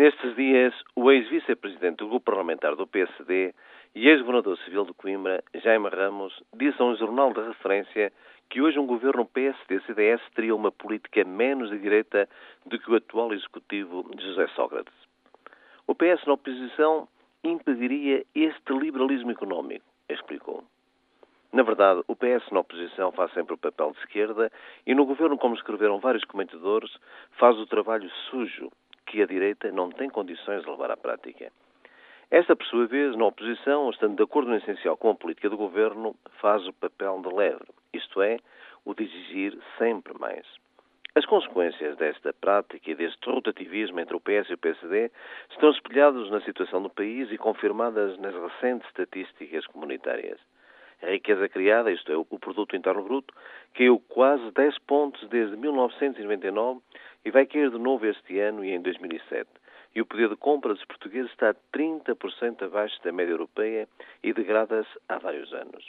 Nestes dias, o ex-vice-presidente do grupo parlamentar do PSD e ex-governador civil de Coimbra, Jaime Ramos, disse a um jornal de referência que hoje um governo PSD-CDS teria uma política menos de direita do que o atual executivo de José Sócrates. O PS na oposição impediria este liberalismo económico, explicou. Na verdade, o PS na oposição faz sempre o papel de esquerda e no governo, como escreveram vários comentadores, faz o trabalho sujo que a direita não tem condições de levar à prática. Esta, por sua vez, na oposição, estando de acordo no essencial com a política do governo, faz o papel de leve, isto é, o de exigir sempre mais. As consequências desta prática e deste rotativismo entre o PS e o PSD estão espelhados na situação do país e confirmadas nas recentes estatísticas comunitárias. A riqueza criada, isto é, o produto interno bruto, caiu quase 10 pontos desde 1999 e vai cair de novo este ano e em 2007. E o poder de compra dos portugueses está 30% abaixo da média europeia e degrada-se há vários anos.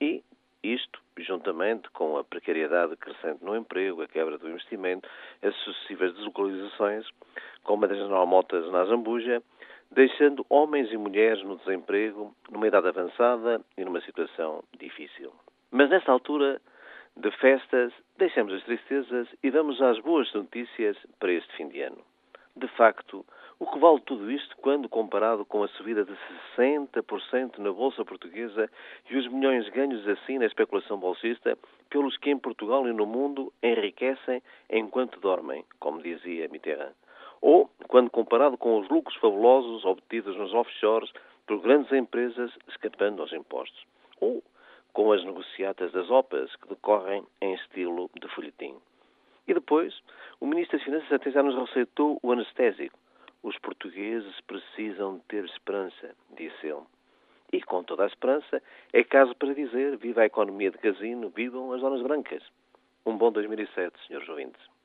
E isto, juntamente com a precariedade crescente no emprego, a quebra do investimento, as sucessivas deslocalizações, como a das Motors na Zambuja, deixando homens e mulheres no desemprego, numa idade avançada e numa situação difícil. Mas nesta altura de festas, deixamos as tristezas e vamos às boas notícias para este fim de ano. De facto, o que vale tudo isto quando comparado com a subida de 60% na Bolsa Portuguesa e os milhões ganhos assim na especulação bolsista, pelos que em Portugal e no mundo enriquecem enquanto dormem, como dizia Mitterrand? Ou quando comparado com os lucros fabulosos obtidos nos offshores por grandes empresas escapando aos impostos? Ou com as negociatas das OPAs que decorrem em estilo de folhetim? E depois, o Ministro das Finanças até já nos receitou o anestésico. Os portugueses precisam ter esperança, disse ele. E com toda a esperança, é caso para dizer: viva a economia de casino, vivam as zonas brancas. Um bom 2007, senhores ouvintes.